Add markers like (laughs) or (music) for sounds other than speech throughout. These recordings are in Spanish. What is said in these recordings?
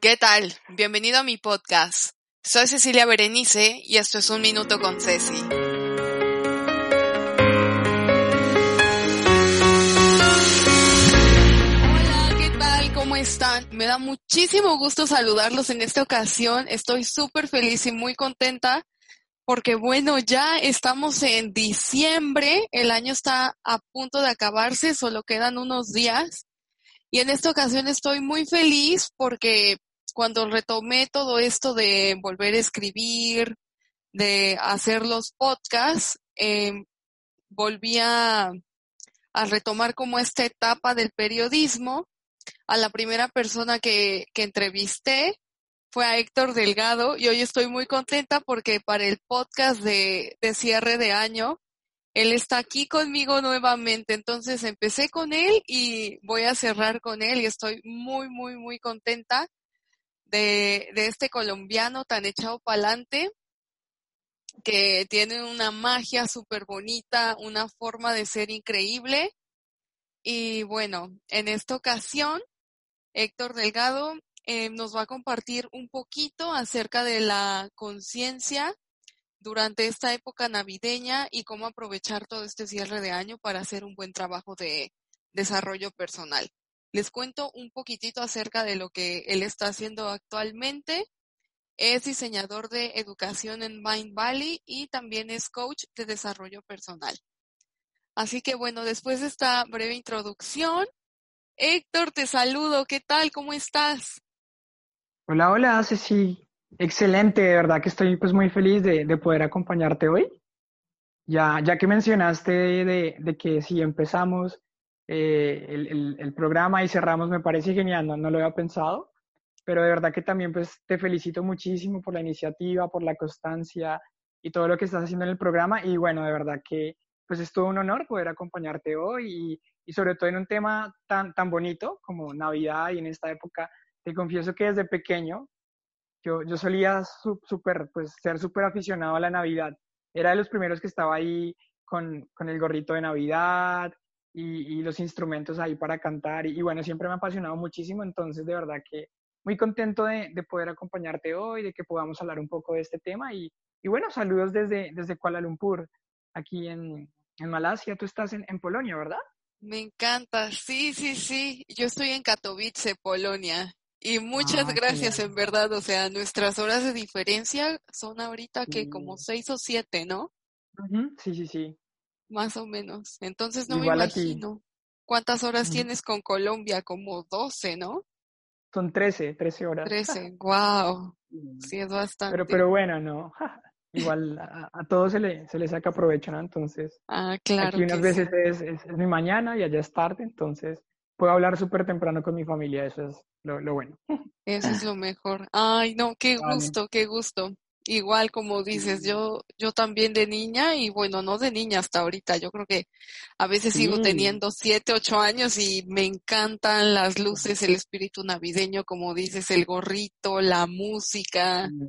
¿qué tal? Bienvenido a mi podcast. Soy Cecilia Berenice y esto es Un Minuto con Ceci. Hola, ¿qué tal? ¿Cómo están? Me da muchísimo gusto saludarlos en esta ocasión. Estoy súper feliz y muy contenta porque bueno, ya estamos en diciembre, el año está a punto de acabarse, solo quedan unos días. Y en esta ocasión estoy muy feliz porque cuando retomé todo esto de volver a escribir, de hacer los podcasts, eh, volví a, retomar como esta etapa del periodismo. A la primera persona que, entrevisté fue a Héctor Delgado y hoy estoy muy contenta porque para el podcast de cierre de año, él está aquí conmigo nuevamente. Entonces empecé con él y voy a cerrar con él y estoy muy, muy, muy contenta de, de este colombiano tan echado para adelante que tiene una magia súper bonita, una forma de ser increíble. Y bueno, en esta ocasión, Héctor Delgado eh, nos va a compartir un poquito acerca de la conciencia durante esta época navideña y cómo aprovechar todo este cierre de año para hacer un buen trabajo de desarrollo personal. Les cuento un poquitito acerca de lo que él está haciendo actualmente. Es diseñador de educación en Mind Valley y también es coach de desarrollo personal. Así que bueno, después de esta breve introducción, Héctor, te saludo. ¿Qué tal? ¿Cómo estás? Hola, hola, Ceci. Excelente, de verdad que estoy pues muy feliz de, de poder acompañarte hoy. Ya, ya que mencionaste de, de que si empezamos eh, el, el, el, programa y cerramos, me parece genial, no, no lo había pensado, pero de verdad que también pues te felicito muchísimo por la iniciativa, por la constancia y todo lo que estás haciendo en el programa y bueno, de verdad que pues es todo un honor poder acompañarte hoy y, y sobre todo en un tema tan, tan bonito como Navidad y en esta época te confieso que desde pequeño yo, yo solía pues, ser súper aficionado a la Navidad. Era de los primeros que estaba ahí con, con el gorrito de Navidad y, y, los instrumentos ahí para cantar. Y, y, bueno, siempre me ha apasionado muchísimo, entonces de verdad que muy contento de, de, poder acompañarte hoy, de que podamos hablar un poco de este tema. Y, y bueno, saludos desde, desde Kuala Lumpur, aquí en, en Malasia. Tú estás en, en Polonia, ¿verdad? Me encanta, sí, sí, sí. Yo estoy en Katowice, Polonia. Y muchas ah, gracias, en verdad. O sea, nuestras horas de diferencia son ahorita que como seis o siete, ¿no? Uh -huh. Sí, sí, sí. Más o menos. Entonces no Igual me imagino. ¿Cuántas horas uh -huh. tienes con Colombia? Como doce, ¿no? Son trece, trece horas. Trece, (laughs) wow. Sí, es bastante. Pero, pero bueno, no. (laughs) Igual a, a, todos se le, se le saca provecho, ¿no? Entonces, ah, claro aquí unas veces sí. es, es, es mi mañana y allá es tarde, entonces puedo hablar súper temprano con mi familia, eso es lo, lo, bueno. (laughs) Eso es lo mejor. Ay, no, qué vale. gusto, qué gusto. Igual como dices, yo, yo también de niña y bueno, no de niña hasta ahorita, yo creo que a veces sí. sigo teniendo siete, ocho años y me encantan las luces, el espíritu navideño, como dices, el gorrito, la música, sí.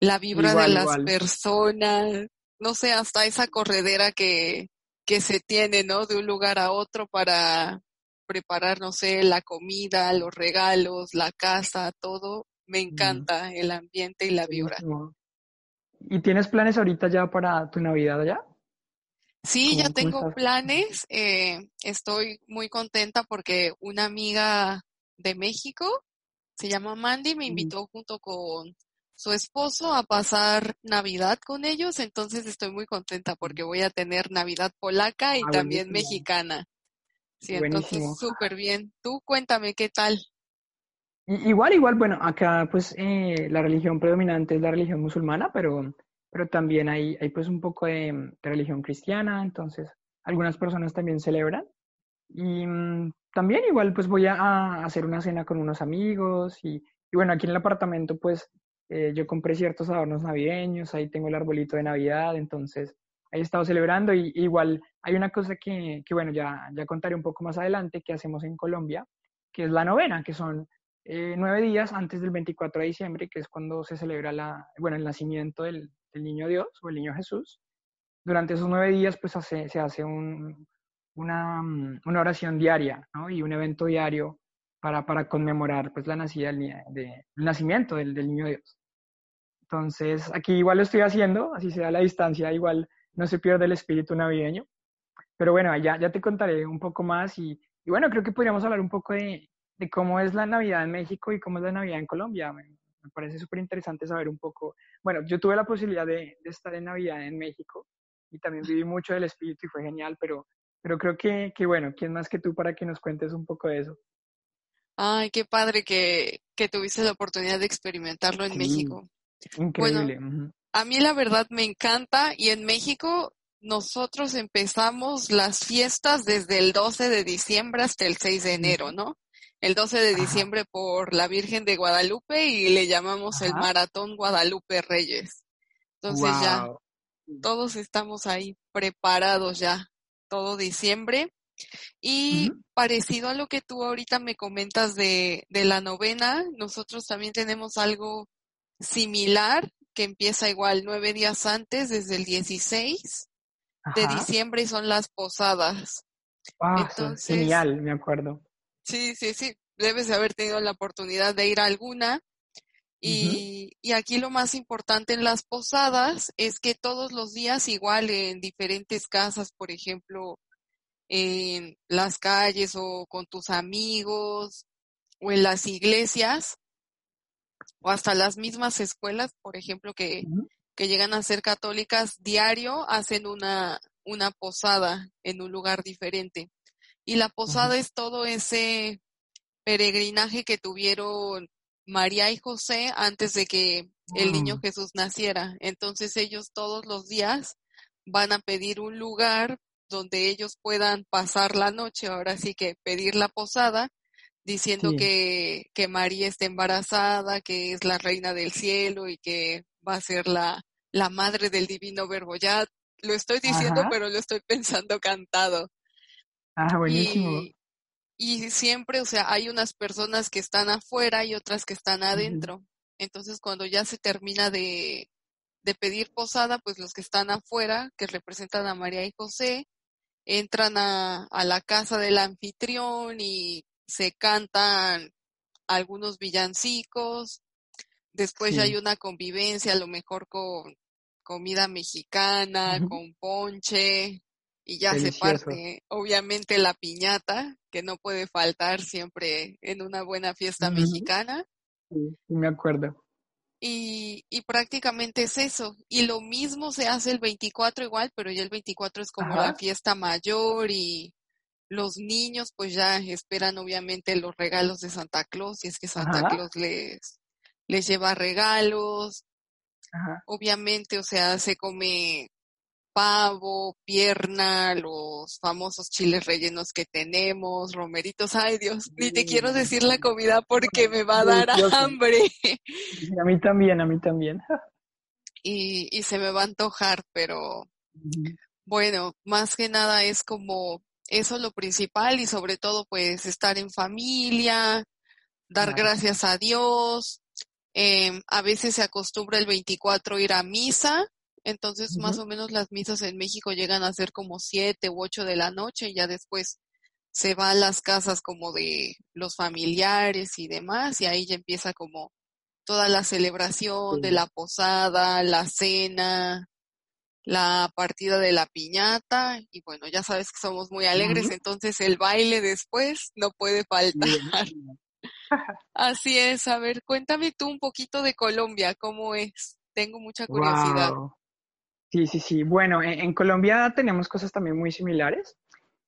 la vibra igual, de las igual. personas, no sé, hasta esa corredera que, que se tiene, ¿no? De un lugar a otro para, preparar, no sé, la comida, los regalos, la casa, todo. Me encanta el ambiente y la vibra. ¿Y tienes planes ahorita ya para tu Navidad ya? Sí, ya tengo planes. Eh, estoy muy contenta porque una amiga de México, se llama Mandy, me invitó mm. junto con su esposo a pasar Navidad con ellos, entonces estoy muy contenta porque voy a tener Navidad polaca y ah, también buenísimo. mexicana. Sí, Buenísimo. entonces súper bien. Tú cuéntame qué tal. Igual, igual, bueno, acá pues eh, la religión predominante es la religión musulmana, pero, pero también hay, hay pues un poco de, de religión cristiana, entonces algunas personas también celebran. Y mmm, también igual pues voy a, a, hacer una cena con unos amigos y, y bueno, aquí en el apartamento pues eh, yo compré ciertos adornos navideños, ahí tengo el arbolito de Navidad, entonces he estado celebrando y igual hay una cosa que, bueno, ya, ya contaré un poco más adelante que hacemos en Colombia, que es la novena, que son eh, nueve días antes del 24 de diciembre, que es cuando se celebra la, bueno, el nacimiento del, del niño Dios o el niño Jesús. Durante esos nueve días pues se hace un, una, una, oración diaria y un evento diario para, para conmemorar pues la nacida del, nacimiento del, del, niño Dios. Entonces, aquí igual lo estoy haciendo, así sea a la distancia, igual no se pierde el espíritu navideño. Pero bueno, ya, ya te contaré un poco más y, y bueno, creo que podríamos hablar un poco de, de, cómo es la Navidad en México y cómo es la Navidad en Colombia. Me, me parece súper interesante saber un poco. Bueno, yo tuve la posibilidad de, de, estar en Navidad en México y también viví mucho del espíritu y fue genial, pero, pero creo que, que bueno, ¿quién más que tú para que nos cuentes un poco de eso? Ay, qué padre que, que tuviste la oportunidad de experimentarlo en sí, México. Increíble. Bueno, a mí la verdad me encanta y en México nosotros empezamos las fiestas desde el 12 de diciembre hasta el 6 de enero, ¿no? El 12 de diciembre por la Virgen de Guadalupe y le llamamos Ajá. el Maratón Guadalupe Reyes. Entonces wow. ya todos estamos ahí preparados ya todo diciembre. Y uh -huh. parecido a lo que tú ahorita me comentas de, de la novena, nosotros también tenemos algo similar que empieza igual nueve días antes, desde el 16 Ajá. de diciembre y son las posadas. Ah, Entonces, genial, me acuerdo. Sí, sí, sí, debes de haber tenido la oportunidad de ir a alguna. Y, uh -huh. y, aquí lo más importante en las posadas es que todos los días, igual en diferentes casas, por ejemplo, en las calles o con tus amigos o en las iglesias o hasta las mismas escuelas, por ejemplo, que, uh -huh. Que llegan a ser católicas, diario hacen una, una posada en un lugar diferente. Y la posada es todo ese peregrinaje que tuvieron María y José antes de que el niño Jesús naciera. Entonces ellos todos los días van a pedir un lugar donde ellos puedan pasar la noche, ahora sí que pedir la posada, diciendo sí. que, que María está embarazada, que es la reina del cielo y que va a ser la, la madre del divino verbo. Ya lo estoy diciendo, Ajá. pero lo estoy pensando cantado. Ah, buenísimo. Y, y, siempre, o sea, hay unas personas que están afuera y otras que están adentro. Uh -huh. Entonces, cuando ya se termina de, de pedir posada, pues los que están afuera, que representan a María y José, entran a, a la casa del anfitrión y se cantan algunos villancicos, después sí. ya hay una convivencia, a lo mejor con comida mexicana, uh -huh. con ponche, y ya Delicioso. se parte, obviamente, la piñata, que no puede faltar siempre en una buena fiesta uh -huh. mexicana. Sí, me acuerdo. Y, y, prácticamente es eso. Y lo mismo se hace el 24 igual, pero ya el 24 es como Ajá. la fiesta mayor y los niños pues ya esperan obviamente los regalos de Santa Claus, y es que Santa Ajá. Claus les, les lleva regalos. Ajá. Obviamente, o sea, se come pavo, pierna, los famosos chiles rellenos que tenemos, romeritos, ay Dios, ni te quiero decir la comida porque me va a dar hambre. A mí también, a mí también. (laughs) Y, y se me va a antojar, pero bueno, más que nada es como eso lo principal y sobre todo pues estar en familia, dar gracias a Dios. Eh, a veces se acostumbra el 24 ir a misa, entonces, uh -huh. más o menos las misas en México llegan a ser como siete u ocho de la noche y ya después se va a las casas como de los familiares y demás y ahí ya empieza como toda la celebración sí. de la posada, la cena, la partida de la piñata y bueno, ya sabes que somos muy alegres, uh -huh. entonces el baile después no puede faltar. (laughs) Así es, a ver, cuéntame tú un poquito de Colombia, ¿cómo es? Tengo mucha curiosidad. Wow. Sí, sí, sí. Bueno, en, en, Colombia tenemos cosas también muy similares.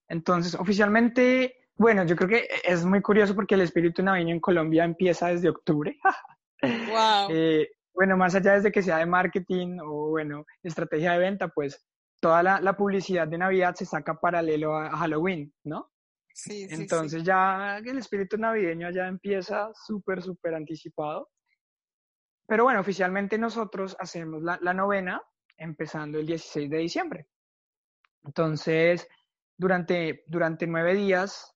Entonces, oficialmente, bueno, yo creo que es muy curioso porque el espíritu navideño en Colombia empieza desde octubre. (laughs) wow. Eh, bueno, más allá desde que sea de marketing o, bueno, estrategia de venta, pues toda la, la publicidad de Navidad se saca paralelo a, a Halloween, ¿no? Entonces ya el espíritu navideño ya empieza súper, súper anticipado. Pero bueno, oficialmente nosotros hacemos la, la novena empezando el 16 de diciembre. Entonces, durante, durante nueve días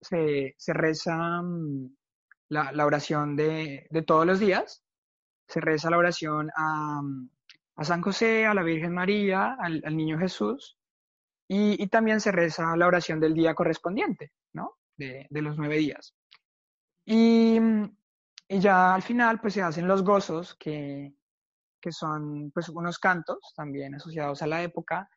se, se reza um, la, la, oración de, de, todos los días. Se reza la oración a, a San José, a la Virgen María, al, al Niño Jesús. Y, y, también se reza la oración del día correspondiente, ¿no? De, de los nueve días. Y, y ya al final pues se hacen los gozos, que, que son pues unos cantos también asociados a la época.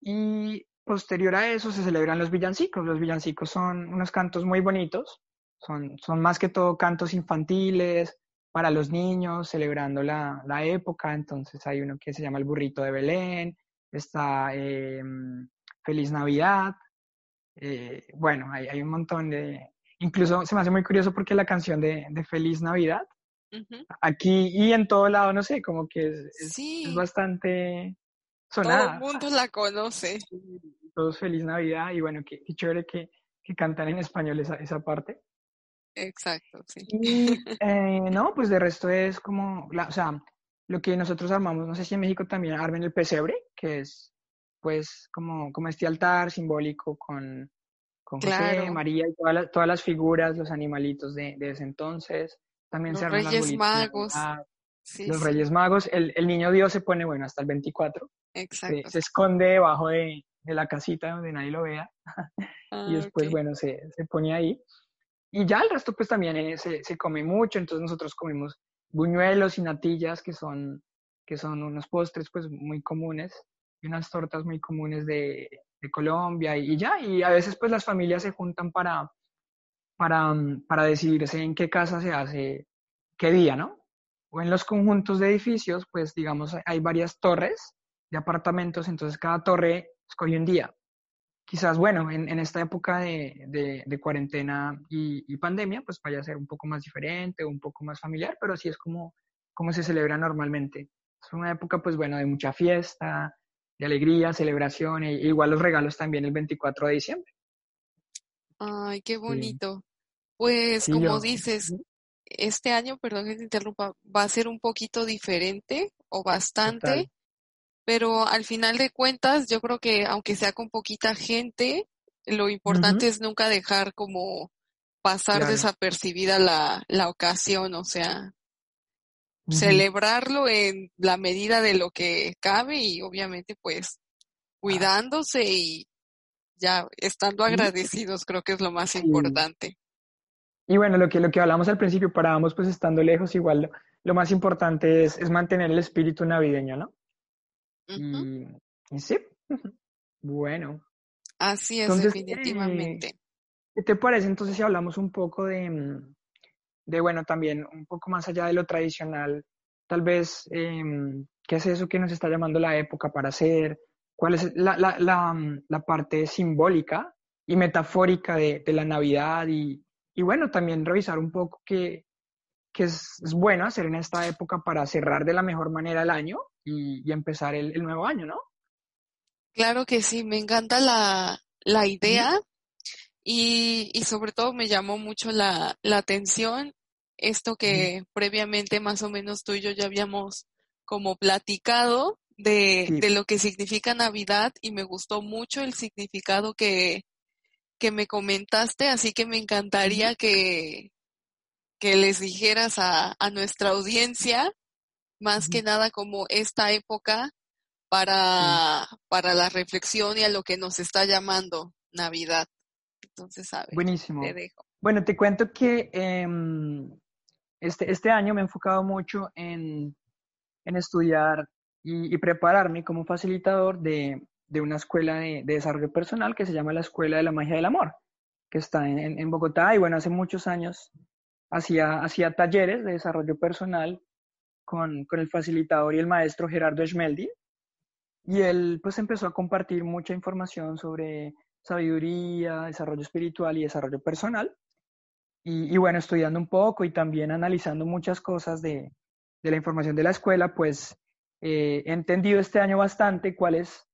Y posterior a eso se celebran los villancicos. Los villancicos son unos cantos muy bonitos, son, son más que todo cantos infantiles para los niños, celebrando la, la época. Entonces hay uno que se llama El Burrito de Belén, está em, Feliz Navidad. Eh, bueno, hay, hay, un montón de... Incluso se me hace muy curioso porque la canción de, de Feliz Navidad, uh -huh. aquí y en todo lado, no sé, como que es, es, sí. es bastante sonada. Todo el mundo la conoce. Todos Feliz Navidad y bueno, qué, qué chévere que, que, cantan en español esa, esa parte. Exacto, sí. Y, (laughs) eh, no, pues de resto es como, la, o sea, lo que nosotros armamos, no sé si en México también armen el pesebre, que es pues como, como este altar simbólico con, con claro. José, María y todas las, todas las figuras, los animalitos de, de ese entonces. También los se Reyes Magos. Sí, los sí. Reyes Magos. El, el, niño Dios se pone, bueno, hasta el 24. Exacto. Se, se esconde debajo de, de, la casita donde nadie lo vea. (laughs) Ah, y después, okay. bueno, se, se pone ahí. Y ya el resto, pues también eh, se, se come mucho. Entonces nosotros comemos buñuelos y natillas, que son, que son unos postres, pues muy comunes. Unas tortas muy comunes de, de Colombia. Y, y ya, y a veces, pues las familias se juntan para, para, para decidirse en qué casa se hace qué día, ¿no? O en los conjuntos de edificios, pues digamos, hay varias torres de apartamentos, entonces cada torre escoge un día. Quizás, bueno, en, en esta época de, de, de cuarentena y, y, pandemia, pues vaya a ser un poco más diferente, un poco más familiar, pero así es como, como se celebra normalmente. Es una época, pues bueno, de mucha fiesta, de alegría, celebración, e, igual los regalos también el 24 de diciembre. Ay, qué bonito. Sí. Pues sí, como yo. dices, este año, perdón que te interrumpa, va a ser un poquito diferente o bastante, Total. pero al final de cuentas yo creo que aunque sea con poquita gente, lo importante uh -huh. es nunca dejar como pasar claro. desapercibida la, la ocasión, o sea, uh -huh. celebrarlo en la medida de lo que cabe y obviamente pues cuidándose y ya estando agradecidos creo que es lo más importante. Y bueno, lo que, lo que hablamos al principio, parábamos pues estando lejos, igual lo, lo más importante es, es, mantener el espíritu navideño, ¿no? Uh -huh. y, y, sí, bueno. Así es, entonces, definitivamente. ¿Qué te parece entonces si hablamos un poco de, de, bueno, también un poco más allá de lo tradicional, tal vez, eh, qué es eso que nos está llamando la época para hacer? ¿Cuál es la, la, la, la parte simbólica y metafórica de, de la Navidad y, y bueno, también revisar un poco qué, qué es, es, bueno hacer en esta época para cerrar de la mejor manera el año y, y empezar el, el, nuevo año, ¿no? Claro que sí, me encanta la, la idea y, y, sobre todo me llamó mucho la, la atención esto que previamente más o menos tú y yo ya habíamos como platicado de, sí. de lo que significa Navidad y me gustó mucho el significado que, que me comentaste, así que me encantaría que, que les dijeras a, a nuestra audiencia, más que nada como esta época para, para la reflexión y a lo que nos está llamando Navidad. Entonces, a ver, Buenísimo. te dejo. Bueno, te cuento que eh, este, este año me he enfocado mucho en, en estudiar y, prepararme como facilitador de, de una escuela de, de, desarrollo personal que se llama la Escuela de la Magia del Amor, que está en, en Bogotá y bueno, hace muchos años hacía, hacía talleres de desarrollo personal con, con el facilitador y el maestro Gerardo Schmeldi y él pues empezó a compartir mucha información sobre sabiduría, desarrollo espiritual y desarrollo personal. Y, y bueno, estudiando un poco y también analizando muchas cosas de, de la información de la escuela, pues eh, he entendido este año bastante cuál es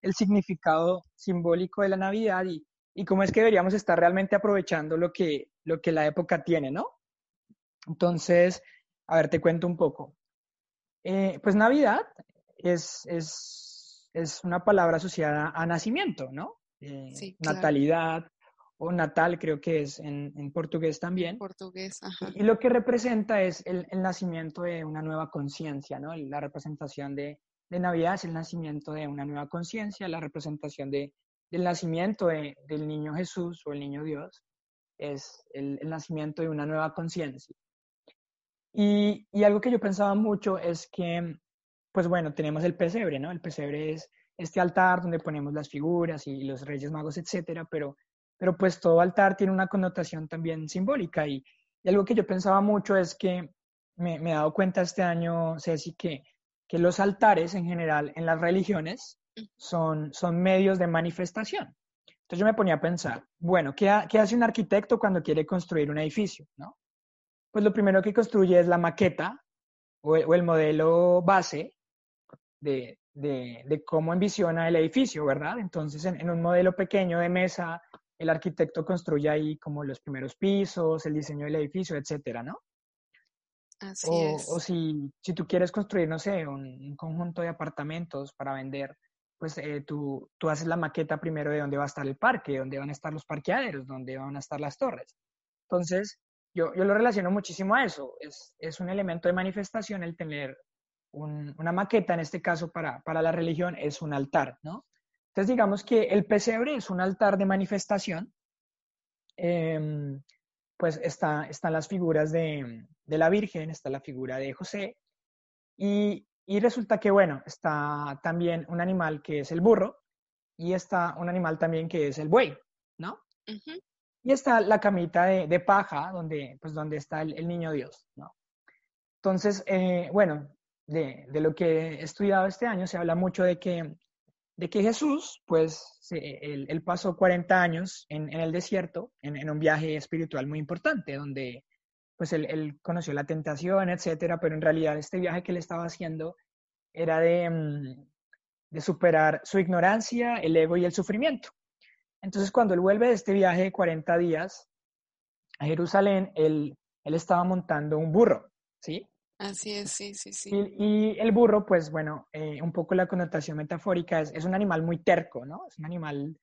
el significado simbólico de la Navidad y, y cómo es que deberíamos estar realmente aprovechando lo que, lo que la época tiene, ¿no? Entonces, a ver, te cuento un poco. Eh, pues Navidad es, es, es, una palabra asociada a nacimiento, ¿no? Eh, sí, claro. Natalidad o natal creo que es en, en portugués también. Portugués, ajá. Y, lo que representa es el, el nacimiento de una nueva conciencia, ¿no? La representación de, de Navidad es el nacimiento de una nueva conciencia, la representación de, del nacimiento de, del niño Jesús o el niño Dios. es el, nacimiento de una nueva conciencia. Y, y, algo que yo pensaba mucho es que, pues bueno, tenemos el pesebre, ¿no? El pesebre es este altar donde ponemos las figuras y los reyes magos, etcétera, pero, pero pues todo altar tiene una connotación también simbólica y, y algo que yo pensaba mucho es que me, me, he dado cuenta este año, Ceci, que, que los altares en general en las religiones son, son medios de manifestación. Entonces yo me ponía a pensar, bueno, ¿qué, ¿qué, hace un arquitecto cuando quiere construir un edificio? ¿no? Pues lo primero que construye es la maqueta o el, modelo base de, de, de, cómo envisiona el edificio, ¿verdad? Entonces en, en, un modelo pequeño de mesa, el arquitecto construye ahí como los primeros pisos, el diseño del edificio, etcétera, ¿no? Así o, es. o si, si, tú quieres construir, no sé, un, un conjunto de apartamentos para vender, pues eh, tú, tú, haces la maqueta primero de dónde va a estar el parque, dónde van a estar los parqueaderos, dónde van a estar las torres. Entonces, yo, yo lo relaciono muchísimo a eso. Es, es un elemento de manifestación el tener un, una maqueta, en este caso para, para la religión, es un altar, ¿no? Entonces, digamos que el pesebre es un altar de manifestación. Eh, pues está, están las figuras de, de, la Virgen, está la figura de José, y, y, resulta que, bueno, está también un animal que es el burro, y está un animal también que es el buey, ¿no? Uh -huh. Y está la camita de, de, paja, donde, pues, donde está el, el niño Dios, ¿no? Entonces, eh, bueno, de, de, lo que he estudiado este año se habla mucho de que, de que Jesús, pues, él, pasó 40 años en, el desierto, en, un viaje espiritual muy importante, donde, pues, él, conoció la tentación, etcétera, pero en realidad este viaje que él estaba haciendo era de, mm, de superar su ignorancia, el ego y el sufrimiento. Entonces, cuando él vuelve de este viaje de 40 días a Jerusalén, él estaba montando un burro, ¿sí? Así es, sí, sí, sí. Y, y el burro, pues bueno, eh, un poco la connotación metafórica es, es, un animal muy terco, ¿no? Es un animal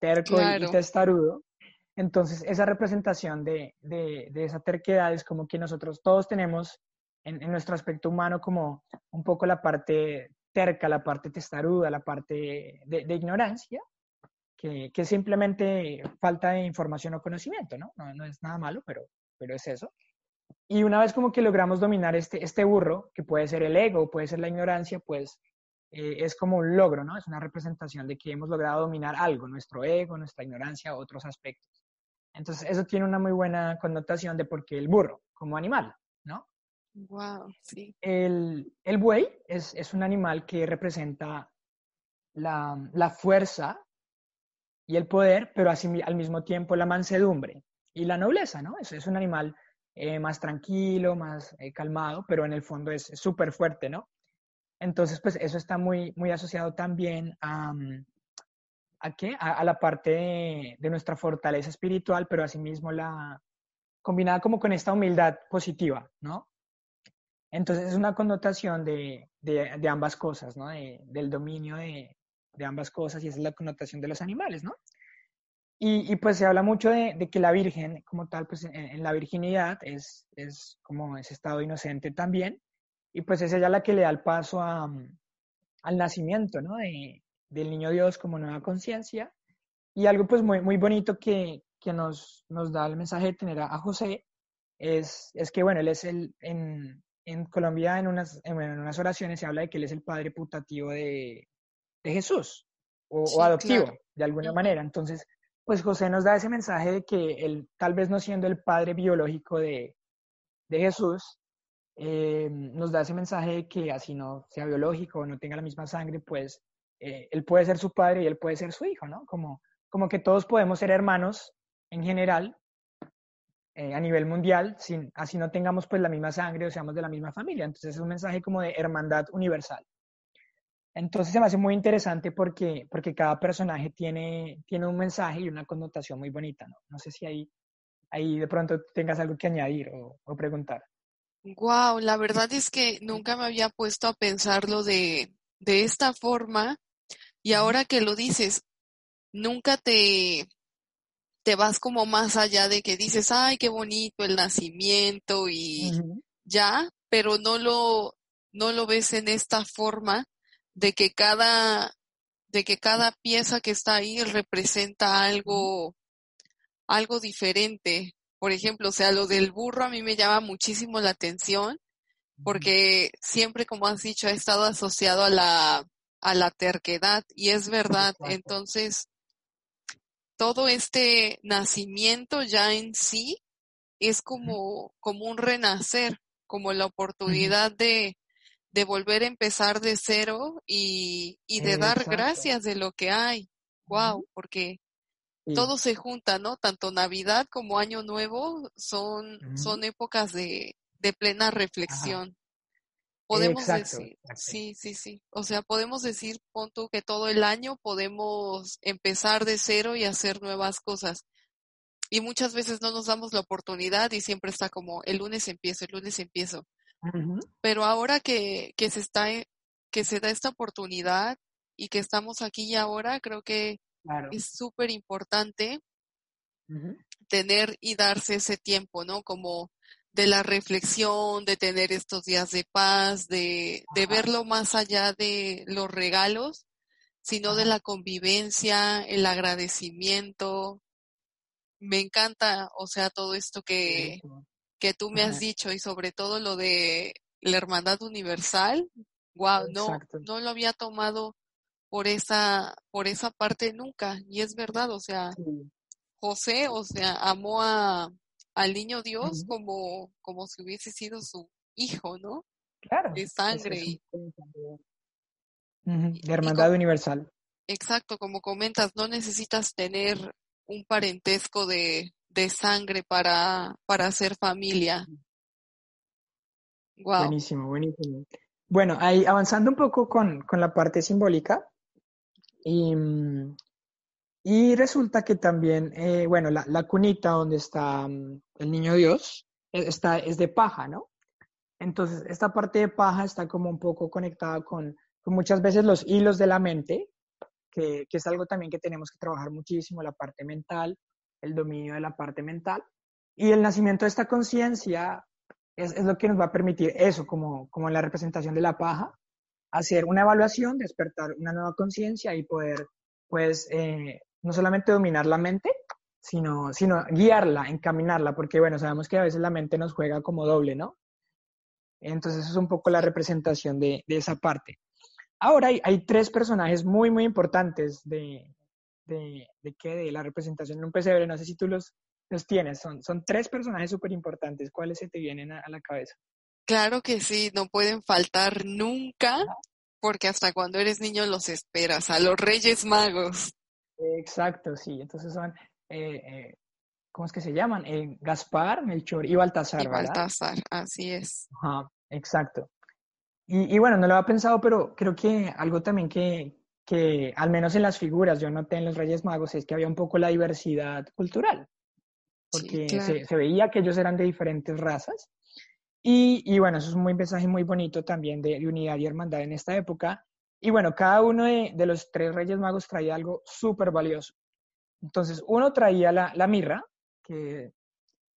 terco claro. y, testarudo. Entonces, esa representación de, de, de, esa terquedad es como que nosotros todos tenemos en, en, nuestro aspecto humano como un poco la parte terca, la parte testaruda, la parte de, de ignorancia, que, que, simplemente falta de información o conocimiento, ¿no? No, no es nada malo, pero, pero es eso. Y una vez como que logramos dominar este, este burro, que puede ser el ego, puede ser la ignorancia, pues eh, es como un logro, ¿no? Es una representación de que hemos logrado dominar algo, nuestro ego, nuestra ignorancia, otros aspectos. Entonces, eso tiene una muy buena connotación de por qué el burro, como animal, ¿no? Wow, sí. El, el buey es, es, un animal que representa la, la fuerza y el poder, pero así, al mismo tiempo la mansedumbre y la nobleza, ¿no? Es, es un animal eh, más tranquilo, más eh, calmado, pero en el fondo es súper fuerte, ¿no? Entonces, pues eso está muy, muy asociado también a, ¿a qué? A, a la parte de, de, nuestra fortaleza espiritual, pero asimismo la combinada como con esta humildad positiva, ¿no? Entonces es una connotación de, de, de ambas cosas, ¿no? De, del dominio de, ambas cosas y esa es la connotación de los animales, ¿no? Y, y, pues se habla mucho de, de, que la Virgen, como tal, pues en, en, la virginidad es, es como ese estado inocente también. Y pues es ella la que le da el paso a, al nacimiento, ¿no? De, del niño Dios como nueva conciencia. Y algo pues muy, muy bonito que, que nos, nos da el mensaje de tener a, a José es, es, que, bueno, él es el, en, en Colombia en unas, en, en unas oraciones se habla de que él es el padre putativo de, de Jesús o, sí, o adoptivo, claro. de alguna -huh. manera. Entonces, pues José nos da ese mensaje de que él, tal vez no siendo el padre biológico de, de Jesús, eh, nos da ese mensaje de que así no sea biológico o no tenga la misma sangre, pues eh, él puede ser su padre y él puede ser su hijo, ¿no? Como, como que todos podemos ser hermanos en general, eh, a nivel mundial, sin, así no tengamos pues la misma sangre o seamos de la misma familia. Entonces es un mensaje como de hermandad universal. Entonces se me hace muy interesante porque, porque cada personaje tiene, tiene un mensaje y una connotación muy bonita, ¿no? No sé si ahí, ahí de pronto tengas algo que añadir o, o preguntar. Wow, la verdad es que nunca me había puesto a pensarlo de, de esta forma y ahora que lo dices, nunca te, te vas como más allá de que dices, ay, qué bonito el nacimiento y uh -huh. ya, pero no lo, no lo ves en esta forma de que cada, de que cada pieza que está ahí representa algo, algo diferente. Por ejemplo, o sea, lo del burro a mí me llama muchísimo la atención porque siempre, como has dicho, ha estado asociado a la, a la terquedad y es verdad. Entonces, todo este nacimiento ya en sí es como, como un renacer, como la oportunidad de, de volver a empezar de cero y, y de dar gracias de lo que hay. Wow, porque todo se junta, ¿no? Tanto Navidad como Año Nuevo son, son épocas de, de plena reflexión. Podemos decir, sí, sí, sí. O sea, podemos decir, punto que todo el año podemos empezar de cero y hacer nuevas cosas. Y muchas veces no nos damos la oportunidad y siempre está como, el lunes empiezo, el lunes empiezo. Pero ahora que, que se está, que se da esta oportunidad y que estamos aquí y ahora, creo que es súper importante tener y darse ese tiempo, ¿no? Como de la reflexión, de tener estos días de paz, de, de verlo más allá de los regalos, sino de la convivencia, el agradecimiento. Me encanta, o sea, todo esto que, que tú me has dicho y sobre todo lo de la hermandad universal. Wow, no, no lo había tomado por esa, por esa parte nunca. Y es verdad, o sea, José, o sea, amó a, al niño Dios como, como si hubiese sido su hijo, ¿no? Claro. De sangre. de hermandad universal. Exacto, como comentas, no necesitas tener un parentesco de, de sangre para, para hacer familia. Wow. Buenísimo, buenísimo. Bueno, ahí avanzando un poco con, con la parte simbólica, y, mm, y resulta que también, eh, bueno, la, la, cunita donde está mm, el niño Dios e, está, es de paja, ¿no? Entonces, esta parte de paja está como un poco conectada con, con muchas veces los hilos de la mente, que, que, es algo también que tenemos que trabajar muchísimo, la parte mental, el dominio de la parte mental. Y el nacimiento de esta conciencia es, es, lo que nos va a permitir eso, como, como la representación de la paja, hacer una evaluación, despertar una nueva conciencia y poder, pues, eh, no solamente dominar la mente, sino, sino guiarla, encaminarla, porque bueno, sabemos que a veces la mente nos juega como doble, ¿no? Entonces es un poco la representación de, de esa parte. Ahora hay, tres personajes muy, muy importantes de, de, de, ¿qué? de la representación en un pesebre, no sé si tú los, los tienes, son, son tres personajes súper importantes, ¿cuáles se te vienen a, a la cabeza? Claro que sí, no pueden faltar nunca, porque hasta cuando eres niño los esperas, a los Reyes Magos. Exacto, sí. Entonces son, eh, eh, ¿cómo es que se llaman? Eh, Gaspar, Melchor y Baltasar, y Baltasar, así es. Ajá, exacto. Y, y, bueno, no lo había pensado, pero creo que algo también que, que, al menos en las figuras, yo noté en los Reyes Magos, es que había un poco la diversidad cultural. Porque sí, claro. se, se, veía que ellos eran de diferentes razas. Y, y, bueno, eso es un mensaje muy bonito también de, de unidad y hermandad en esta época. Y bueno, cada uno de, de los tres Reyes Magos traía algo súper valioso. Entonces, uno traía la, la mirra, que,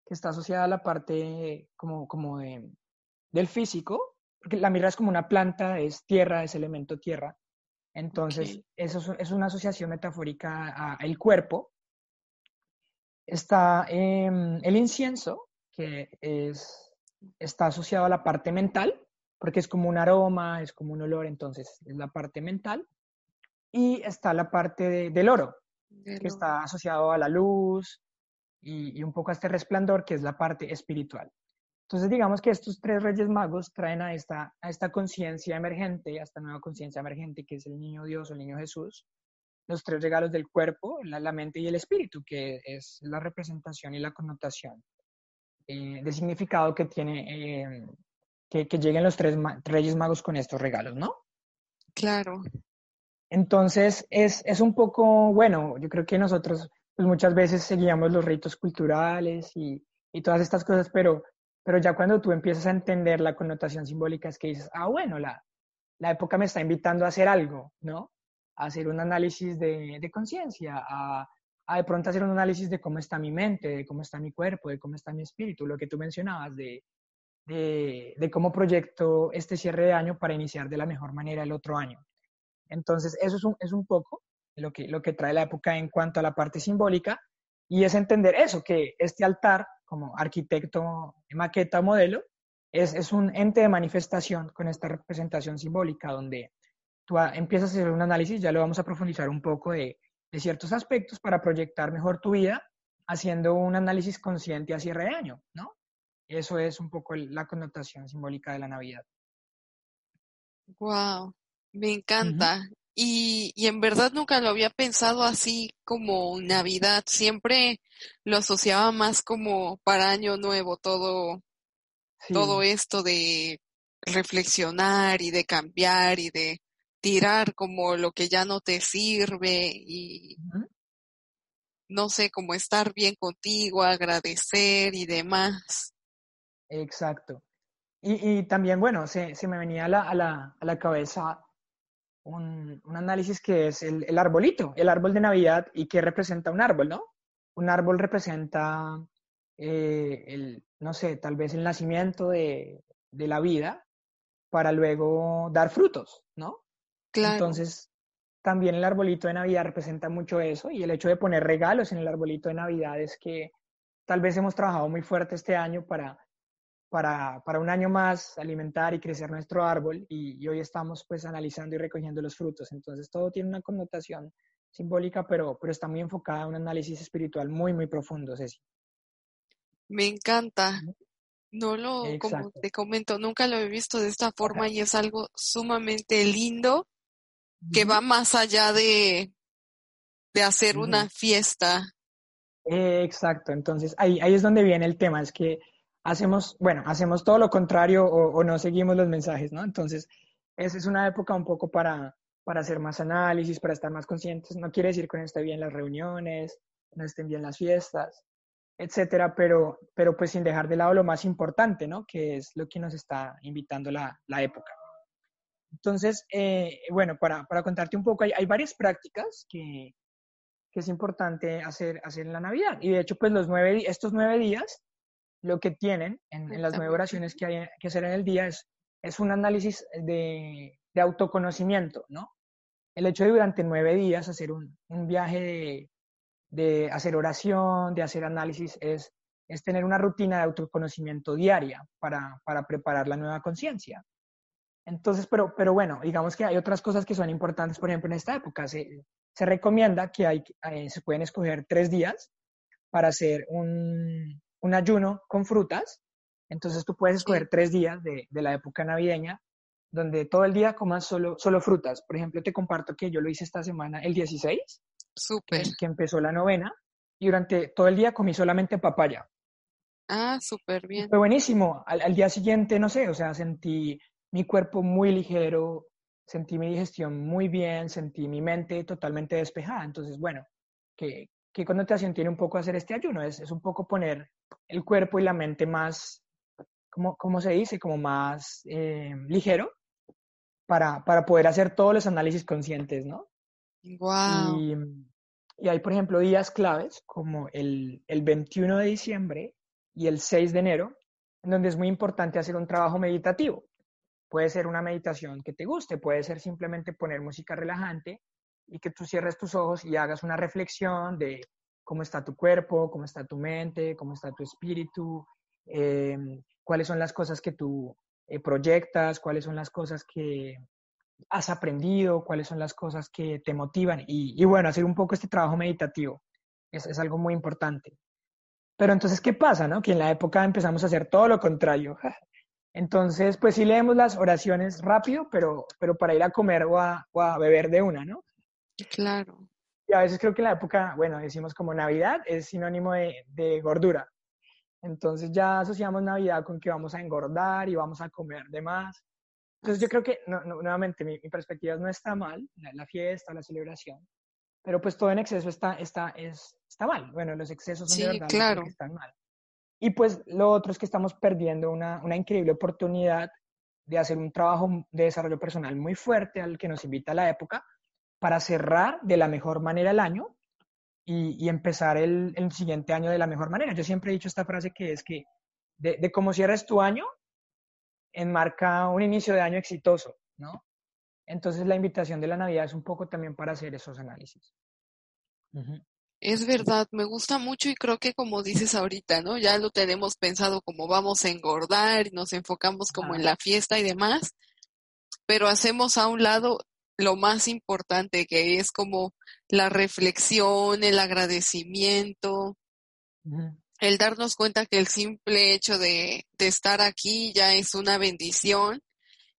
que, está asociada a la parte como, como de, del físico, porque la mirra es como una planta, es tierra, es elemento tierra. Entonces, okay. eso es, es, una asociación metafórica al cuerpo. Está eh, el incienso, que es, está asociado a la parte mental, porque es como un aroma, es como un olor, entonces es la parte mental. Y está la parte de, del oro, que está asociado a la luz y, y, un poco a este resplandor, que es la parte espiritual. Entonces, digamos que estos tres reyes magos traen a esta, a esta conciencia emergente, a esta nueva conciencia emergente, que es el niño Dios o el niño Jesús, los tres regalos del cuerpo, la, la mente y el espíritu, que es la representación y la connotación eh, de significado que tiene eh, que, que lleguen los tres ma Reyes Magos con estos regalos, ¿no? Claro. Entonces, es, es un poco, bueno, yo creo que nosotros pues muchas veces seguíamos los ritos culturales y, y todas estas cosas, pero, pero ya cuando tú empiezas a entender la connotación simbólica es que dices, ah, bueno, la, la época me está invitando a hacer algo, ¿no? A hacer un análisis de, de conciencia, a, a de pronto hacer un análisis de cómo está mi mente, de cómo está mi cuerpo, de cómo está mi espíritu, lo que tú mencionabas, de, de, de, cómo proyecto este cierre de año para iniciar de la mejor manera el otro año. Entonces, eso es un, es un poco lo que, lo que trae la época en cuanto a la parte simbólica. Y es entender eso, que este altar, como arquitecto, maqueta, modelo, es, es un ente de manifestación con esta representación simbólica, donde tú empiezas a hacer un análisis, ya lo vamos a profundizar un poco de, de ciertos aspectos para proyectar mejor tu vida, haciendo un análisis consciente a cierre de año, ¿no? Eso es un poco la connotación simbólica de la Navidad. Wow, me encanta. Y, y, en verdad nunca lo había pensado así como Navidad. Siempre lo asociaba más como para Año Nuevo, todo, todo esto de reflexionar y de cambiar y de tirar como lo que ya no te sirve y no sé, como estar bien contigo, agradecer y demás. Exacto. Y, y también, bueno, se, se me venía a la, a la, a la cabeza un, un, análisis que es el, el, arbolito, el árbol de Navidad y que representa un árbol, ¿no? Un árbol representa, eh, el, no sé, tal vez el nacimiento de, de la vida para luego dar frutos, ¿no? Claro. Entonces, también el arbolito de Navidad representa mucho eso y el hecho de poner regalos en el arbolito de Navidad es que tal vez hemos trabajado muy fuerte este año para, para, para un año más alimentar y crecer nuestro árbol y, y, hoy estamos pues analizando y recogiendo los frutos. Entonces todo tiene una connotación simbólica, pero, pero está muy enfocada a un análisis espiritual muy, muy profundo, Ceci. Me encanta. No lo, Exacto. como te comento, nunca lo he visto de esta forma y es algo sumamente lindo que va más allá de, de hacer una fiesta. Exacto, entonces ahí, ahí es donde viene el tema, es que hacemos, bueno, hacemos todo lo contrario o, no seguimos los mensajes, ¿no? Entonces, esa es una época un poco para, para hacer más análisis, para estar más conscientes. No quiere decir que no estén bien las reuniones, no estén bien las fiestas, etcétera, pero, pero pues sin dejar de lado lo más importante, ¿no? Que es lo que nos está invitando la, la época. Entonces, eh, bueno, para, para, contarte un poco, hay, hay varias prácticas que, que, es importante hacer, hacer en la Navidad. Y de hecho, pues los nueve, estos nueve días, lo que tienen en, en las nueve oraciones que hay que hacer en el día es, es un análisis de, de, autoconocimiento, ¿no? El hecho de durante nueve días hacer un, un viaje de, de, hacer oración, de hacer análisis, es, es tener una rutina de autoconocimiento diaria para, para preparar la nueva conciencia. Entonces, pero, pero bueno, digamos que hay otras cosas que son importantes, por ejemplo, en esta época se, se recomienda que hay, eh, se pueden escoger tres días para hacer un, un, ayuno con frutas. Entonces tú puedes escoger tres días de, de, la época navideña donde todo el día comas solo, solo frutas. Por ejemplo, te comparto que yo lo hice esta semana el 16, Súper. Que, que empezó la novena, y durante todo el día comí solamente papaya. Ah, súper bien. Fue buenísimo. Al, al, día siguiente, no sé, o sea, sentí mi cuerpo muy ligero, sentí mi digestión muy bien, sentí mi mente totalmente despejada. Entonces, bueno, ¿qué, qué connotación tiene un poco hacer este ayuno? Es, es un poco poner el cuerpo y la mente más, ¿cómo, cómo se dice? Como más eh, ligero para, para poder hacer todos los análisis conscientes, ¿no? Wow. Y, y hay, por ejemplo, días claves como el, el 21 de diciembre y el 6 de enero, en donde es muy importante hacer un trabajo meditativo. Puede ser una meditación que te guste, puede ser simplemente poner música relajante y que tú cierres tus ojos y hagas una reflexión de cómo está tu cuerpo, cómo está tu mente, cómo está tu espíritu, eh, cuáles son las cosas que tú eh, proyectas, cuáles son las cosas que has aprendido, cuáles son las cosas que te motivan y, y bueno, hacer un poco este trabajo meditativo es, es, algo muy importante. Pero entonces, ¿qué pasa? No? Que en la época empezamos a hacer todo lo contrario. (laughs) Entonces, pues sí leemos las oraciones rápido, pero, pero para ir a comer o a, o a beber de una, ¿no? Claro. Y a veces creo que en la época, bueno, decimos como Navidad es sinónimo de, de gordura. Entonces ya asociamos Navidad con que vamos a engordar y vamos a comer de más. Entonces yo creo que, no, no, nuevamente, mi, mi, perspectiva no está mal, la, la, fiesta, la celebración, pero pues todo en exceso está, está, es, está mal. Bueno, los excesos son sí, de verdad claro. que están mal. Y pues lo otro es que estamos perdiendo una, una increíble oportunidad de hacer un trabajo de desarrollo personal muy fuerte al que nos invita la época para cerrar de la mejor manera el año y, y empezar el, el, siguiente año de la mejor manera. Yo siempre he dicho esta frase que es que de, de cómo cierres tu año, enmarca un inicio de año exitoso, ¿no? Entonces la invitación de la Navidad es un poco también para hacer esos análisis. Uh -huh. Es verdad, me gusta mucho y creo que como dices ahorita, ¿no? Ya lo tenemos pensado como vamos a engordar y nos enfocamos como en la fiesta y demás, pero hacemos a un lado lo más importante que es como la reflexión, el agradecimiento, el darnos cuenta que el simple hecho de, de, estar aquí ya es una bendición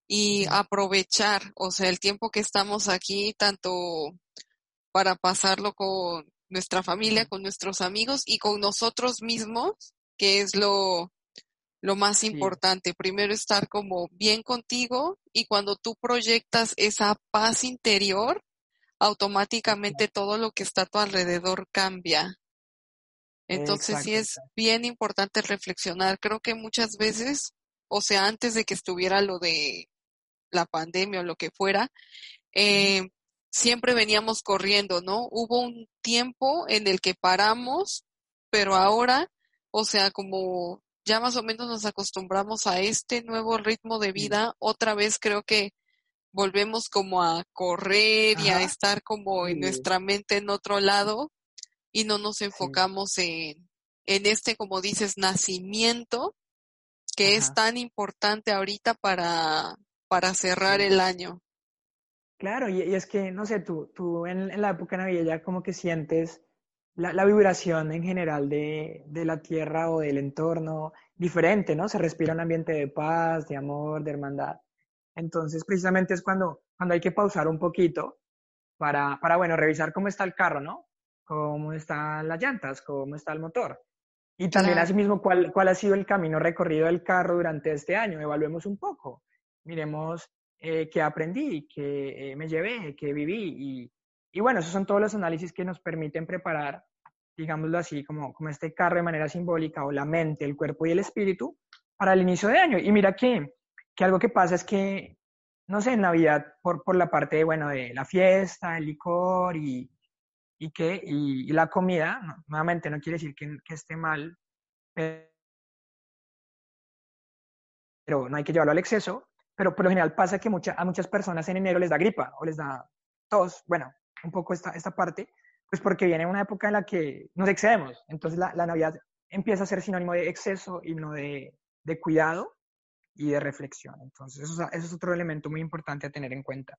y aprovechar, o sea, el tiempo que estamos aquí, tanto para pasarlo con nuestra familia, con nuestros amigos y con nosotros mismos, que es lo, lo más importante. Primero estar como bien contigo y cuando tú proyectas esa paz interior, automáticamente todo lo que está a tu alrededor cambia. Entonces sí es bien importante reflexionar. Creo que muchas veces, o sea, antes de que estuviera lo de la pandemia o lo que fuera, eh, siempre veníamos corriendo, ¿no? Hubo un tiempo en el que paramos, pero ahora, o sea, como ya más o menos nos acostumbramos a este nuevo ritmo de vida, otra vez creo que volvemos como a correr y a estar como en nuestra mente en otro lado y no nos enfocamos en, en este, como dices, nacimiento que es tan importante ahorita para, para cerrar el año. Claro, y, es que, no sé, tú, tú en, la época navideña como que sientes la, vibración en general de, de, la tierra o del entorno diferente, ¿no? Se respira un ambiente de paz, de amor, de hermandad. Entonces, precisamente es cuando, cuando hay que pausar un poquito para, para, bueno, revisar cómo está el carro, ¿no? Cómo están las llantas, cómo está el motor. Y también, asimismo, cuál, cuál ha sido el camino recorrido del carro durante este año. Evaluemos un poco. Miremos eh, que aprendí, que eh, me llevé, que viví. Y, y, bueno, esos son todos los análisis que nos permiten preparar, digámoslo así, como, como este carro de manera simbólica, o la mente, el cuerpo y el espíritu, para el inicio de año. Y mira que, que algo que pasa es que, no sé, en Navidad, por, por la parte, de, bueno, de la fiesta, el licor y, y, que, y, la comida, nuevamente no quiere decir que, que esté mal, pero no hay que llevarlo al exceso, pero por lo general pasa que mucha, a muchas personas en enero les da gripa o les da tos, bueno, un poco esta, esta parte, pues porque viene una época en la que nos excedemos. Entonces la, la Navidad empieza a ser sinónimo de exceso y no de, de cuidado y de reflexión. Entonces eso, eso, es otro elemento muy importante a tener en cuenta.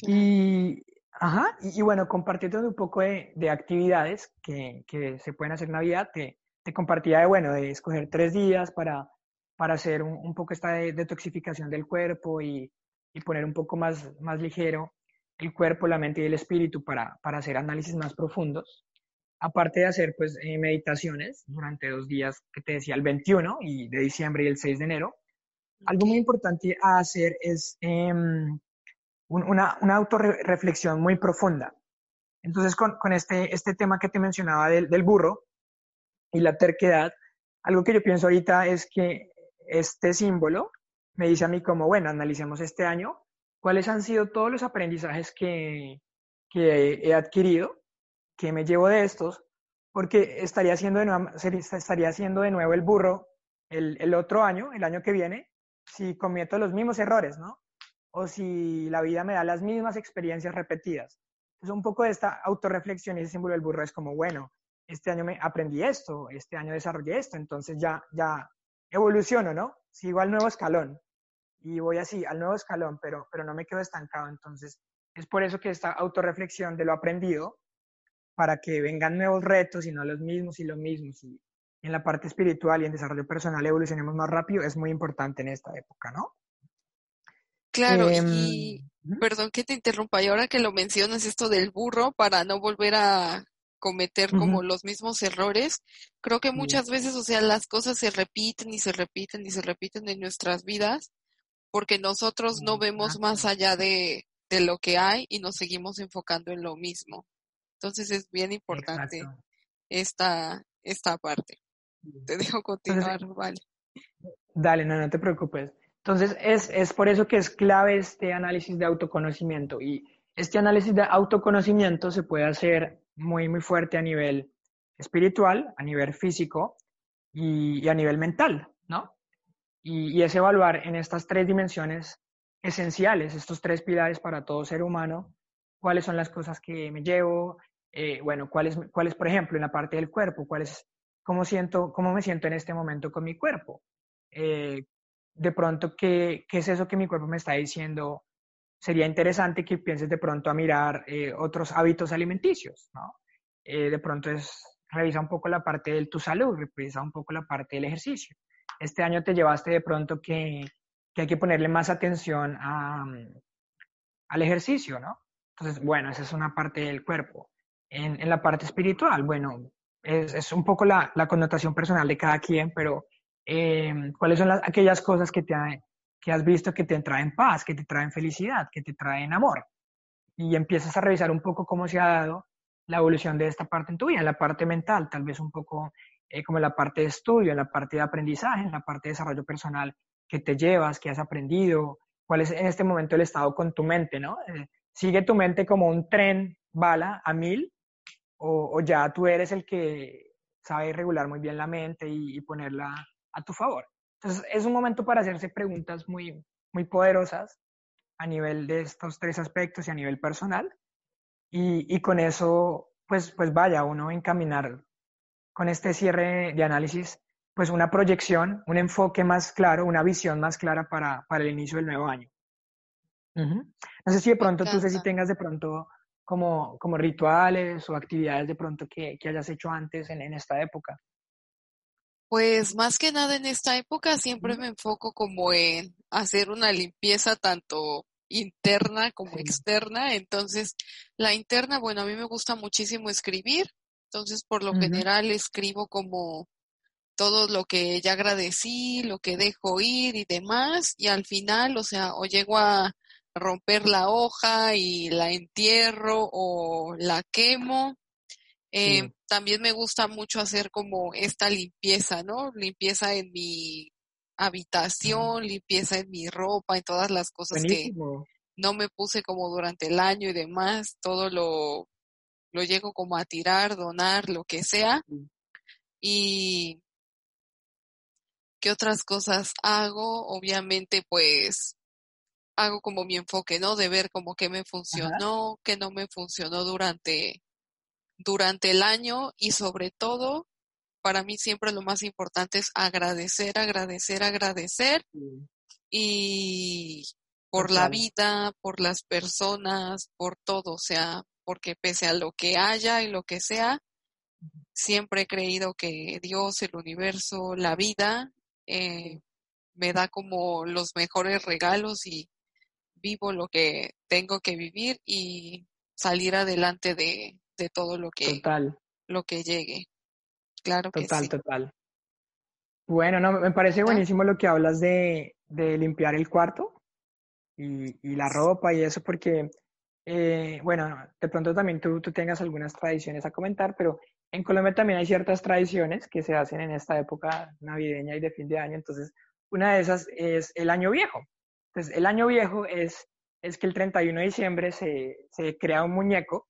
Y, ajá, y, bueno, compartiendo un poco de, de actividades que, que, se pueden hacer en Navidad, te, te compartía de, bueno, de escoger tres días para para hacer un, poco esta detoxificación del cuerpo y, poner un poco más, más ligero el cuerpo, la mente y el espíritu para, para hacer análisis más profundos. Aparte de hacer pues eh, meditaciones durante dos días que te decía el 21 y de diciembre y el 6 de enero, algo muy importante a hacer es em, una, una autorreflexión muy profunda. Entonces, con, con, este, este tema que te mencionaba del, del burro y la terquedad, algo que yo pienso ahorita es que este símbolo me dice a mí como, bueno, analicemos este año, cuáles han sido todos los aprendizajes que, he adquirido, que me llevo de estos, porque estaría haciendo de nuevo, estaría haciendo de nuevo el burro el, el otro año, el año que viene, si cometo los mismos errores, ¿no? O si la vida me da las mismas experiencias repetidas. Entonces, un poco de esta autorreflexión y ese símbolo del burro es como, bueno, este año me aprendí esto, este año desarrollé esto, entonces ya, ya evoluciono, ¿no? Sigo al nuevo escalón y voy así, al nuevo escalón, pero, pero no me quedo estancado. Entonces, es por eso que esta autorreflexión de lo aprendido, para que vengan nuevos retos y no los mismos y los mismos. Y en la parte espiritual y en desarrollo personal evolucionemos más rápido, es muy importante en esta época, ¿no? Claro, y em, perdón que te interrumpa, y ahora que lo mencionas esto del burro, para no volver a cometer como los mismos errores. Creo que muchas veces, o sea, las cosas se repiten y se repiten y se repiten en nuestras vidas porque nosotros no vemos más allá de, de lo que hay y nos seguimos enfocando en lo mismo. Entonces es bien importante esta, esta parte. Te dejo continuar, vale. Dale, no, no te preocupes. Entonces es, es por eso que es clave este análisis de autoconocimiento y este análisis de autoconocimiento se puede hacer muy, muy fuerte a nivel espiritual, a nivel físico y, a nivel mental, Y, es evaluar en estas tres dimensiones esenciales, estos tres pilares para todo ser humano, cuáles son las cosas que me llevo, eh, bueno, ¿cuál es, ¿cuál es, por ejemplo, en la parte del cuerpo? ¿Cuál es, cómo, siento, ¿Cómo me siento en este momento con mi cuerpo? Eh, de pronto, ¿qué, ¿qué es eso que mi cuerpo me está diciendo? Sería interesante que pienses de pronto a mirar eh, otros hábitos alimenticios, ¿no? de pronto revisa un poco la parte de tu salud, revisa un poco la parte del ejercicio. Este año te llevaste de pronto que, que hay que ponerle más atención a, al ejercicio, ¿no? Entonces, bueno, esa es una parte del cuerpo. En, en la parte espiritual, bueno, es, es un poco la, la, connotación personal de cada quien, pero eh, ¿cuáles son las, aquellas cosas que, te que has visto que te traen paz, que te traen felicidad, que te traen amor? Y empiezas a revisar un poco cómo se ha dado la evolución de esta parte en tu vida, en la parte mental, tal vez un poco eh, como la parte de estudio, en la parte de aprendizaje, en la parte de desarrollo personal que te llevas, que has aprendido, cuál es en este momento el estado con tu mente, ¿no? Eh, sigue tu mente como un tren bala a mil o, ya tú eres el que sabe regular muy bien la mente y, ponerla a tu favor. Entonces es un momento para hacerse preguntas muy, muy poderosas a nivel de estos tres aspectos y a nivel personal. Y, con eso, pues, pues vaya, uno encaminar con este cierre de análisis pues una proyección, un enfoque más claro, una visión más clara para, para el inicio del nuevo año. No sé si de pronto tú sé si tengas de pronto como, como rituales o actividades de pronto que, que hayas hecho antes en, en, esta época. Pues más que nada en esta época siempre me enfoco como en hacer una limpieza tanto interna como externa. Entonces, la interna, bueno, a mí me gusta muchísimo escribir. Entonces, por lo general, escribo como todo lo que ya agradecí, lo que dejo ir y demás, y al final, o sea, o llego a romper la hoja y la entierro o la quemo. Eh, también me gusta mucho hacer como esta limpieza, ¿no? Limpieza en mi habitación, limpieza en mi ropa, en todas las cosas que no me puse como durante el año y demás, todo lo, lo llego como a tirar, donar, lo que sea. Y ¿Qué otras cosas hago? Obviamente, pues hago como mi enfoque, ¿no? De ver como qué me funcionó, qué no me funcionó durante, durante el año y sobre todo, para mí siempre lo más importante es agradecer, agradecer, agradecer y por la vida, por las personas, por todo, o sea, porque pese a lo que haya y lo que sea, siempre he creído que Dios, el universo, la vida eh, me da como los mejores regalos y vivo lo que tengo que vivir y salir adelante de, de todo lo que, total. lo que llegue. Claro que total, sí. Total, Bueno, no, me parece buenísimo lo que hablas de, de limpiar el cuarto y, y, la ropa y eso, porque, eh, bueno, de pronto también tú, tú tengas algunas tradiciones a comentar, pero en Colombia también hay ciertas tradiciones que se hacen en esta época navideña y de fin de año. Entonces, una de esas es el año viejo. Entonces, el año viejo es, es que el 31 de diciembre se, se crea un muñeco,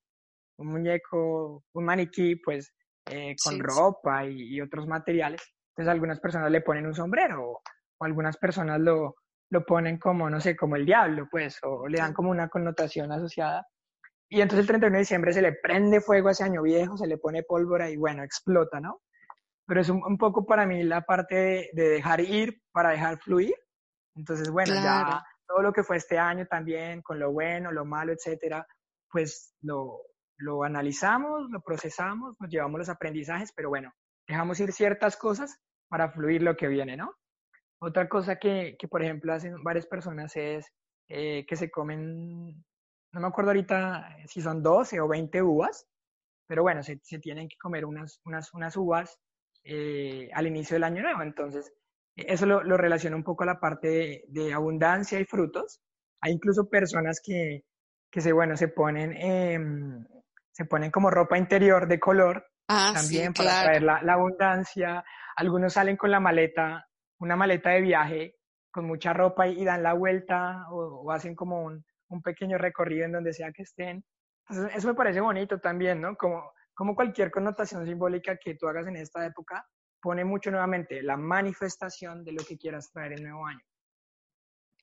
un muñeco, un maniquí, pues, eh, con ropa y, y, otros materiales. Entonces, algunas personas le ponen un sombrero o, o, algunas personas lo, lo ponen como, no sé, como el diablo, pues, o le dan como una connotación asociada y entonces el 31 de diciembre se le prende fuego a ese año viejo, se le pone pólvora y bueno, explota, ¿no? Pero es un, poco para mí la parte de, dejar ir para dejar fluir. Entonces, bueno, ya todo lo que fue este año también, con lo bueno, lo malo, etcétera, pues lo, lo analizamos, lo procesamos, nos llevamos los aprendizajes, pero bueno, dejamos ir ciertas cosas para fluir lo que viene, ¿no? Otra cosa que, que por ejemplo, hacen varias personas es eh, que se comen no me acuerdo ahorita si son 12 o 20 uvas, pero bueno, se, se tienen que comer unas, unas, unas uvas eh, al inicio del año nuevo. Entonces, eso lo, lo relaciona un poco a la parte de, de, abundancia y frutos. Hay incluso personas que, que se, bueno, se ponen, eh, se ponen como ropa interior de color ah, también sí, para claro. traer la, la abundancia. Algunos salen con la maleta, una maleta de viaje con mucha ropa y, y dan la vuelta o, o hacen como un, un pequeño recorrido en donde sea que estén. Entonces, eso me parece bonito también, ¿no? Como, como cualquier connotación simbólica que tú hagas en esta época, pone mucho nuevamente la manifestación de lo que quieras traer el nuevo año.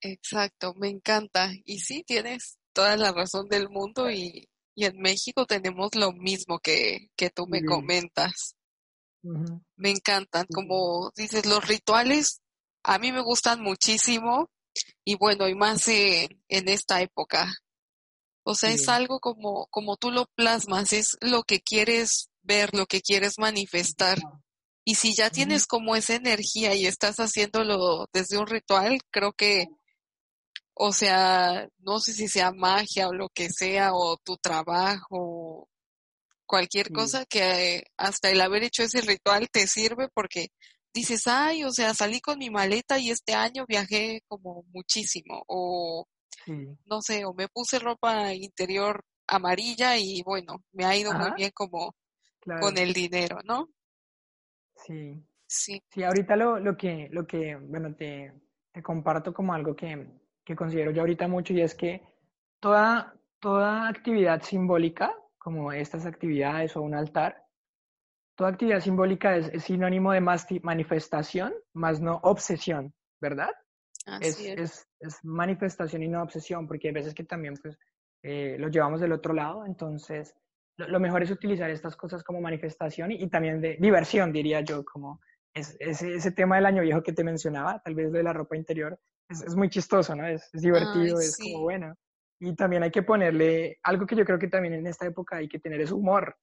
Exacto, me encanta. Y sí, tienes toda la razón del mundo y y en México tenemos lo mismo que, que tú me comentas. Me encantan, como dices, los rituales a mí me gustan muchísimo y bueno, y más en esta época. O sea, es algo como, como tú lo plasmas, es lo que quieres ver, lo que quieres manifestar. Y si ya tienes como esa energía y estás haciéndolo desde un ritual, creo que, o sea, no sé si sea magia o lo que sea, o tu trabajo, cualquier cosa que hasta el haber hecho ese ritual te sirve porque dices, ay, o sea, salí con mi maleta y este año viajé como muchísimo, o no sé, o me puse ropa interior amarilla y bueno, me ha ido muy bien como con el dinero, ¿no? Sí. Sí. Sí, ahorita lo, lo que, lo que, bueno, te, te comparto como algo que, que considero yo ahorita mucho y es que toda, toda actividad simbólica, como estas actividades o un altar, toda actividad simbólica es, sinónimo de manifestación, más no obsesión, ¿verdad? es, es. Es, manifestación y no obsesión, porque hay veces que también pues, eh, lo llevamos del otro lado, entonces lo, mejor es utilizar estas cosas como manifestación y, también de diversión, diría yo, como es, ese, tema del año viejo que te mencionaba, tal vez de la ropa interior, es, muy chistoso, ¿no? Es, divertido, es como bueno. Y también hay que ponerle algo que yo creo que también en esta época hay que tener es humor,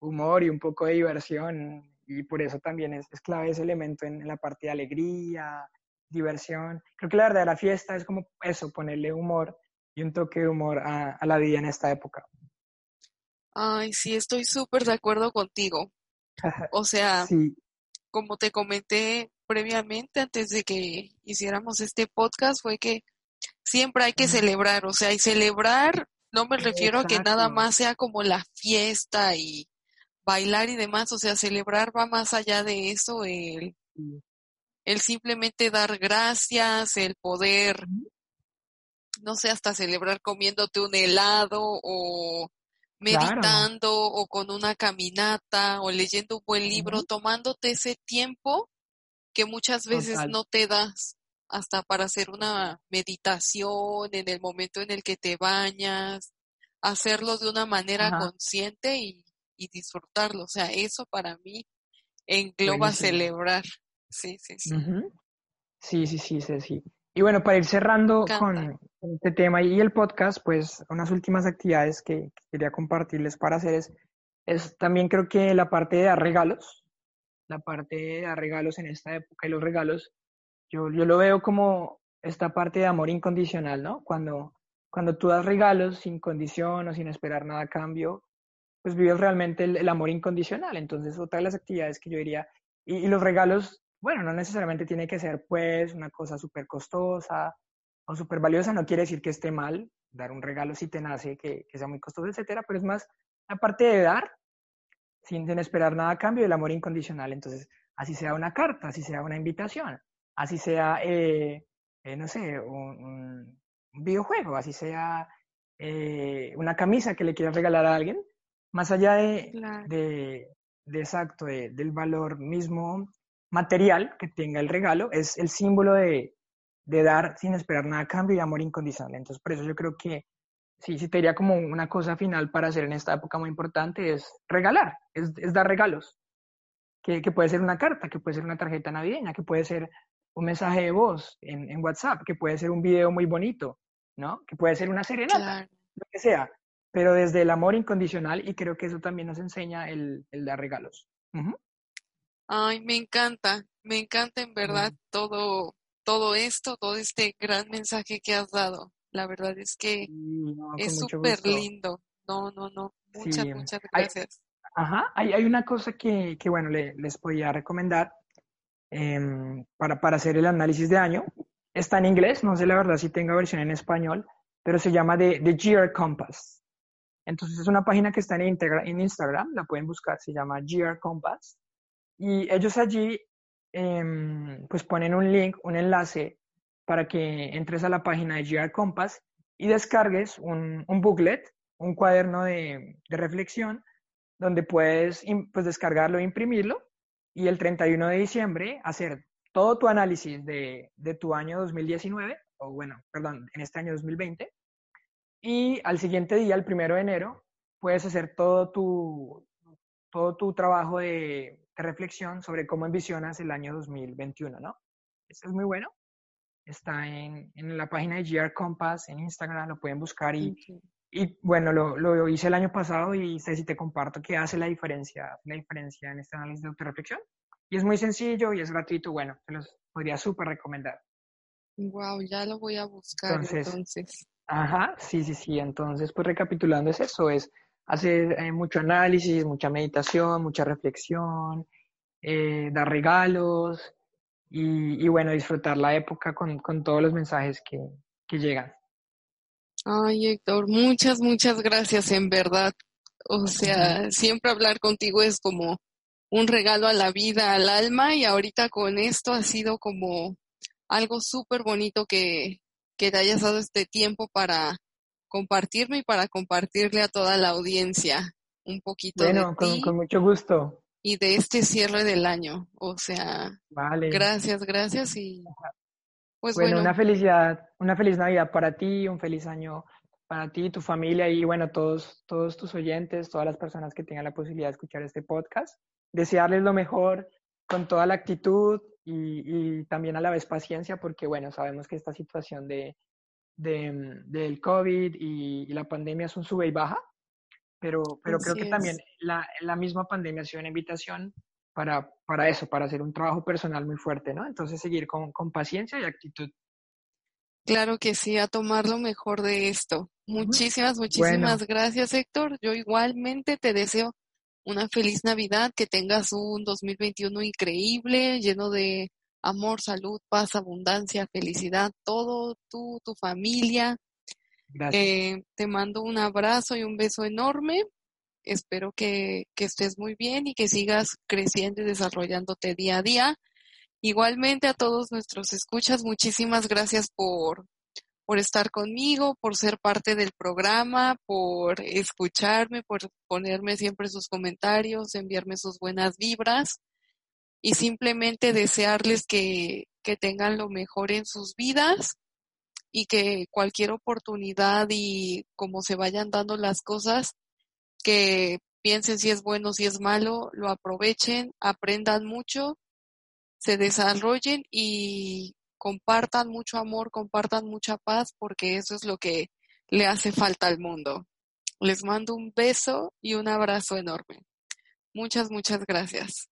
humor y un poco de diversión. Y por eso también es, clave ese elemento en, la parte de alegría, diversión. Creo que la verdadera fiesta es como eso, ponerle humor y un toque de humor a, la vida en esta época. Ay, sí, estoy súper de acuerdo contigo. O sea, como te comenté previamente, antes de que hiciéramos este podcast, fue que siempre hay que celebrar, o sea, y celebrar no me refiero a que nada más sea como la fiesta y bailar y demás, o sea, celebrar va más allá de eso, el, el simplemente dar gracias, el poder, no sé, hasta celebrar comiéndote un helado o meditando o con una caminata o leyendo un buen libro, tomándote ese tiempo que muchas veces no te das hasta para hacer una meditación en el momento en el que te bañas, hacerlo de una manera consciente y y disfrutarlo. O sea, eso para mí engloba celebrar. Sí, sí, sí. Sí, sí, sí, sí, sí. Y bueno, para ir cerrando con, este tema y el podcast, pues unas últimas actividades que, quería compartirles para hacer es, es también creo que la parte de dar regalos, la parte de dar regalos en esta época y los regalos, yo, yo lo veo como esta parte de amor incondicional, ¿no? Cuando, cuando tú das regalos sin condición o sin esperar nada a cambio, pues vives realmente el, amor incondicional. Entonces, otra de las actividades que yo diría, y, los regalos, bueno, no necesariamente tiene que ser pues una cosa súper costosa o súper valiosa, no quiere decir que esté mal dar un regalo si te nace que, que sea muy costoso, etcétera, pero es más la parte de dar sin, esperar nada a cambio del amor incondicional. Entonces, así sea una carta, así sea una invitación, así sea, eh, eh, no sé, un, videojuego, así sea eh, una camisa que le quieras regalar a alguien, más allá de, de, exacto, del valor mismo material que tenga el regalo, es el símbolo de, de, dar sin esperar nada a cambio y amor incondicional. Entonces, por eso yo creo que sí, sí te diría como una cosa final para hacer en esta época muy importante es regalar, es, es dar regalos. Que, que, puede ser una carta, que puede ser una tarjeta navideña, que puede ser un mensaje de voz en, en WhatsApp, que puede ser un video muy bonito, ¿no? Que puede ser una serenata, lo que sea pero desde el amor incondicional y creo que eso también nos enseña el, el dar regalos. Ay, me encanta, me encanta en verdad todo, todo esto, todo este gran mensaje que has dado. La verdad es que es súper lindo. No, no, no. Muchas, muchas gracias. ajá, hay, hay, una cosa que, que bueno, les podía recomendar em, para, para hacer el análisis de año. Está en inglés, no sé la verdad si tenga versión en español, pero se llama The, The Year Compass. Entonces es una página que está en, en Instagram, la pueden buscar, se llama GR Compass. Y ellos allí em, pues ponen un link, un enlace para que entres a la página de GR Compass y descargues un, un booklet, un cuaderno de, de, reflexión, donde puedes pues, descargarlo e imprimirlo y el 31 de diciembre hacer todo tu análisis de, de tu año 2019, o bueno, perdón, en este año 2020, y al siguiente día, el primero de enero, puedes hacer todo tu, todo tu trabajo de, reflexión sobre cómo envisionas el año 2021, ¿no? Eso es muy bueno. Está en, en la página de GR Compass, en Instagram, lo pueden buscar y, y bueno, lo, lo, hice el año pasado y sé si te comparto que hace la diferencia, la diferencia en este análisis de autorreflexión. Y es muy sencillo y es gratuito, bueno, te los podría súper recomendar. Wow, ya lo voy a buscar entonces. Ajá, sí, sí, sí. Entonces, pues recapitulando es eso, es hacer eh, mucho análisis, mucha meditación, mucha reflexión, eh, dar regalos y, bueno, disfrutar la época con, todos los mensajes que, que llegan. Ay, Héctor, muchas, muchas gracias, en verdad. O sea, siempre hablar contigo es como un regalo a la vida, al alma, y ahorita con esto ha sido como algo súper bonito que, que te hayas dado este tiempo para compartirme y para compartirle a toda la audiencia un poquito bueno, de con, con mucho gusto. Y de este cierre del año. O sea, vale. gracias, gracias y pues bueno, bueno, una felicidad, una feliz Navidad para ti, un feliz año para ti, tu familia y bueno, todos, todos tus oyentes, todas las personas que tengan la posibilidad de escuchar este podcast. Desearles lo mejor con toda la actitud, y, también a la vez paciencia porque, bueno, sabemos que esta situación de, de del COVID y, la pandemia es un sube y baja, pero, pero creo que también la, la, misma pandemia ha sido una invitación para, para eso, para hacer un trabajo personal muy fuerte, ¿no? Entonces seguir con, con paciencia y actitud. Claro que sí, a tomar lo mejor de esto. Muchísimas, muchísimas gracias, Héctor. Yo igualmente te deseo una feliz Navidad, que tengas un 2021 increíble, lleno de amor, salud, paz, abundancia, felicidad, todo tú, tu familia. Eh, te mando un abrazo y un beso enorme. Espero que, estés muy bien y que sigas creciendo y desarrollándote día a día. Igualmente a todos nuestros escuchas, muchísimas gracias por, por estar conmigo, por ser parte del programa, por escucharme, por ponerme siempre sus comentarios, enviarme sus buenas vibras y simplemente desearles que, que tengan lo mejor en sus vidas y que cualquier oportunidad y como se vayan dando las cosas, que piensen si es bueno, si es malo, lo aprovechen, aprendan mucho, se desarrollen y compartan mucho amor, compartan mucha paz, porque eso es lo que le hace falta al mundo. Les mando un beso y un abrazo enorme. Muchas, muchas gracias.